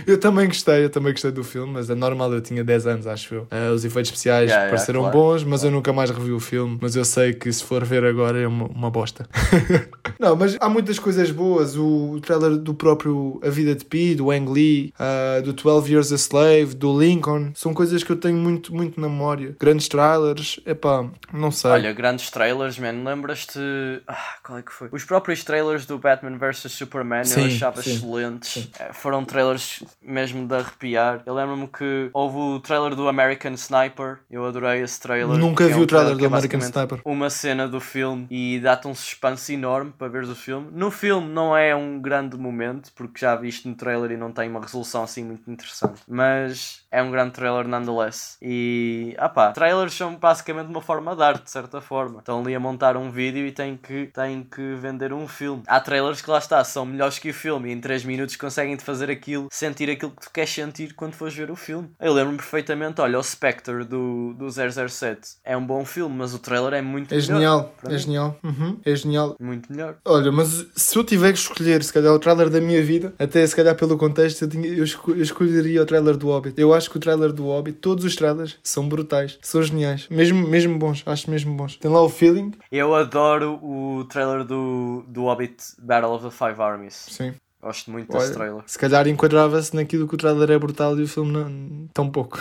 Eu também gostei, eu também gostei do filme, mas é normal, eu tinha 10 anos, acho eu. Ah, os efeitos especiais Yeah, yeah, pareceram claro. bons, mas eu nunca mais revi o filme. Mas eu sei que se for ver agora é uma, uma bosta. Não, mas há muitas coisas boas. O trailer do próprio A Vida de Pi, do Ang Lee, ah, do 12 Years a Slave, do Lincoln, são coisas que eu tenho muito, muito na memória. Grandes trailers, epá, não sei. Olha, grandes trailers, man. Lembras-te. Ah, qual é que foi? Os próprios trailers do Batman vs Superman Sim, eu achava sim, excelentes. Eh, Foram trailers mesmo de arrepiar. Eu lembro-me que houve o trailer do American Sniper. Eu adorei esse trailer. Nunca é vi um o trailer que do é American Sniper. Uma cena do filme e dá-te um suspense enorme para veres o filme. No filme não é um grande momento, porque já viste no trailer e não tem uma resolução assim muito interessante. Mas é um grande trailer nonetheless. E, ah pá, trailers são basicamente uma forma de arte, de certa forma. Estão ali a montar um vídeo e têm que, têm que vender um filme. Há trailers que lá está, são melhores que o filme e em 3 minutos conseguem-te fazer aquilo, sentir aquilo que tu queres sentir quando fores ver o filme. Eu lembro-me perfeitamente, olha, o Spectre do, do 007 é um bom filme, mas o trailer é muito É melhor. genial, é mim. genial. Uhum, é genial. Muito melhor. Olha, mas se eu tiver que escolher, se calhar, o trailer da minha vida, até se calhar pelo contexto, eu, tinha- eu esco- eu escolheria o trailer do Hobbit. Eu acho que o trailer do Hobbit, todos os trailers são brutais, são geniais, mesmo, mesmo bons, acho mesmo bons. Tem lá o feeling, Eu adoro o trailer do, do Hobbit Battle of the Five Armies. sim. Gosto muito desse Olha, trailer. se calhar enquadrava-se naquilo que o trailer é brutal e o filme não, tão pouco.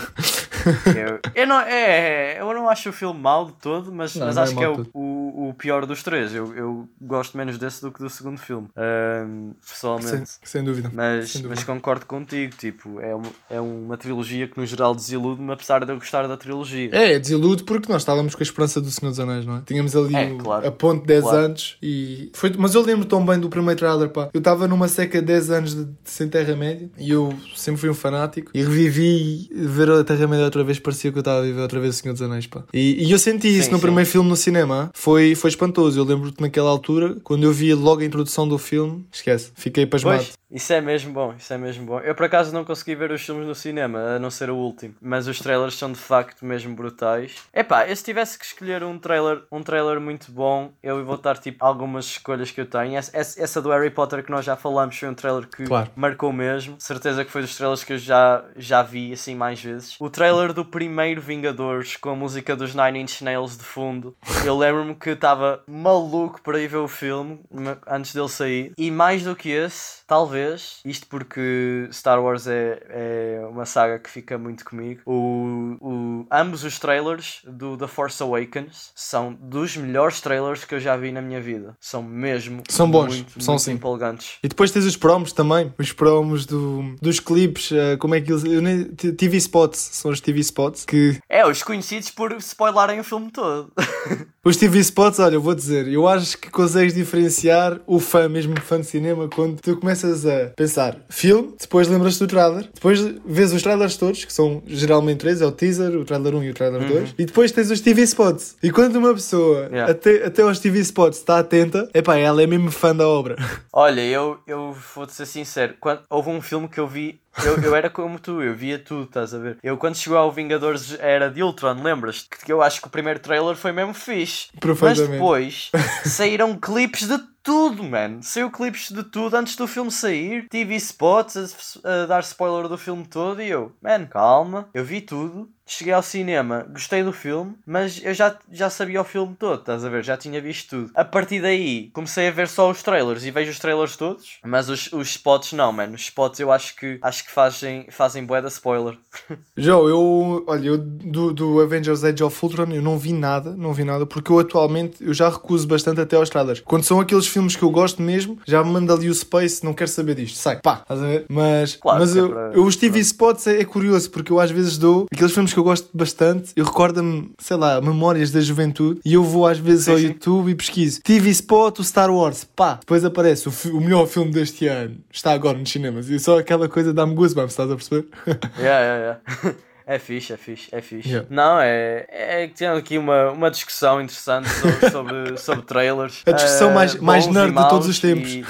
Eu, eu, não, é, eu não acho o filme mau de todo, mas, Não, mas não é acho que é o, o, o pior dos três. Eu, eu gosto menos desse do que do segundo filme, sem, pessoalmente. sem dúvida. Mas, sem dúvida. mas concordo contigo, tipo, é, uma, é uma trilogia que no geral desilude-me, apesar de eu gostar da trilogia. É, desilude porque nós estávamos com a esperança do Senhor dos Anéis, não é? Tínhamos ali É, o- claro. a ponte de 10 Claro. anos e. Foi... Mas eu lembro tão bem do primeiro trailer, pá. Eu estava numa seca de 10 anos de, de sem Terra-média e eu sempre fui um fanático e revivi ver a Terra-média outra vez, parecia que eu estava a viver outra vez o Senhor dos Anéis, pá. E, e eu senti isso Sim, no sim. primeiro filme no cinema, foi, foi espantoso. Eu lembro-te naquela altura, quando eu vi logo a introdução do filme, esquece, fiquei pasmado. Pois, isso é mesmo bom, isso é mesmo bom. Eu por acaso não consegui ver os filmes no cinema, a não ser o último, mas os trailers são de facto mesmo brutais. Epá, eu se tivesse que escolher um trailer, um trailer muito bom, eu vou dar tipo algumas escolhas que eu tenho. Essa, essa- do Harry Potter que nós já falamos foi um trailer que Claro. marcou mesmo. Certeza que foi dos trailers que eu já, já vi assim mais vezes. O trailer do primeiro Vingadores com a música dos Nine Inch Nails de fundo. Eu lembro-me que estava maluco para ir ver o filme antes dele sair. E mais do que esse, talvez, isto porque Star Wars é, é uma saga que fica muito comigo. O, o, ambos os trailers do The Force Awakens são dos melhores trailers que eu já vi na minha vida. São mesmo São bons, muito, são muito sim. empolgantes. E depois tens os promos também, os promos do, dos clipes, eh, como é que eles. nem- TV spots, são os TV spots. Que É, os conhecidos por spoilarem o filme todo. os TV spots, olha, eu vou dizer, eu acho que consegues diferenciar o fã, mesmo fã de cinema, quando tu começas a pensar filme, depois lembras-te do trailer, depois vês os trailers todos, que são geralmente três: é o teaser, o trailer 1 e o trailer 2, e depois tens os TV spots. E quando uma pessoa Yeah. até, até aos TV spots está atenta, epá, ela é mesmo fã da obra. Olha, eu, eu vou-te ser sincero, quando, houve um filme que eu vi, eu, eu era como tu, eu via tudo, estás a ver? Eu quando chegou ao Vingadores era de Ultron, lembras-te? Que eu acho que o primeiro trailer foi mesmo fixe. Mas depois saíram clipes de tudo, man. Saiu clipes de tudo antes do filme sair. TV spots a, a dar spoiler do filme todo e eu, man, calma, eu vi tudo. Cheguei ao cinema, gostei do filme, mas eu já, já sabia o filme todo, estás a ver? Já tinha visto tudo. A partir daí, comecei a ver só os trailers e vejo os trailers todos, mas os, os spots não, mano. Os spots eu acho que acho que fazem, fazem bué da spoiler. Joe, eu, olha, eu do, do Avengers Age of Ultron eu não vi nada, não vi nada, porque eu atualmente eu já recuso bastante até aos trailers. Quando são aqueles filmes que eu gosto mesmo, já me manda ali o Space, não quero saber disto, sai, pá, estás a ver? Mas, claro, mas eu, é para... eu, os TV spots é, é, curioso, porque eu às vezes dou aqueles filmes que eu gosto bastante, eu recordo-me, sei lá, memórias da juventude, e eu vou às vezes sim, ao sim. YouTube e pesquiso TV spot, o Star Wars, pá, depois aparece o, o melhor filme deste ano, está agora nos cinemas, e só aquela coisa dá-me goosebumps, estás a perceber? Yeah, yeah, yeah. É fixe, é fixe, é fixe. Yeah. Não, é, é que tem aqui uma, uma discussão interessante sobre, sobre, sobre trailers. A discussão uh, mais, mais nerd de todos os tempos. E...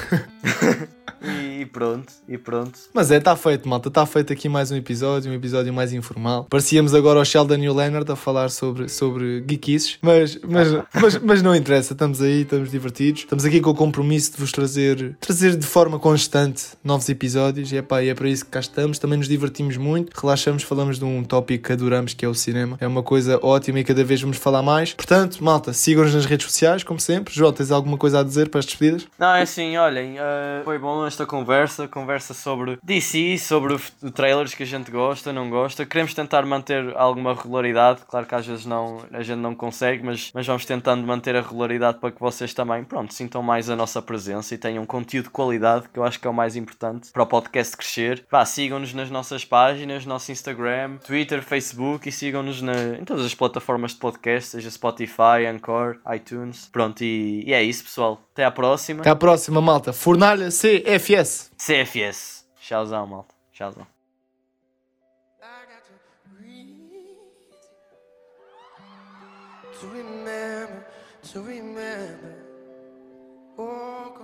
E pronto, e pronto. Mas é, está feito, malta. Está feito aqui mais um episódio, um episódio mais informal. Parecíamos agora o Sheldon e o Leonard a falar sobre, sobre geekices, mas, mas, mas, mas não interessa. Estamos aí, estamos divertidos. Estamos aqui com o compromisso de vos trazer, trazer de forma constante novos episódios. E é, e é para isso que cá estamos. Também nos divertimos muito, relaxamos, falamos de um tópico que adoramos, que é o cinema. É uma coisa ótima e cada vez vamos falar mais. Portanto, malta, sigam-nos nas redes sociais, como sempre. João, tens alguma coisa a dizer para as despedidas? Não, é assim, olhem, uh, foi bom esta conversa, conversa sobre DC, sobre trailers que a gente gosta, não gosta. Queremos tentar manter alguma regularidade, claro que às vezes não, a gente não consegue, mas, mas vamos tentando manter a regularidade para que vocês também, pronto, sintam mais a nossa presença e tenham conteúdo de qualidade, que eu acho que é o mais importante para o podcast crescer. Vá, sigam-nos nas nossas páginas, nosso Instagram, Twitter, Facebook e sigam-nos em todas as plataformas de podcast, seja Spotify, Anchor, iTunes. Pronto, e, e é isso, pessoal. Até à próxima. Até à próxima, malta. Urnale CFS. CFS. Şazam al. Şazam. To remember, to remember, oh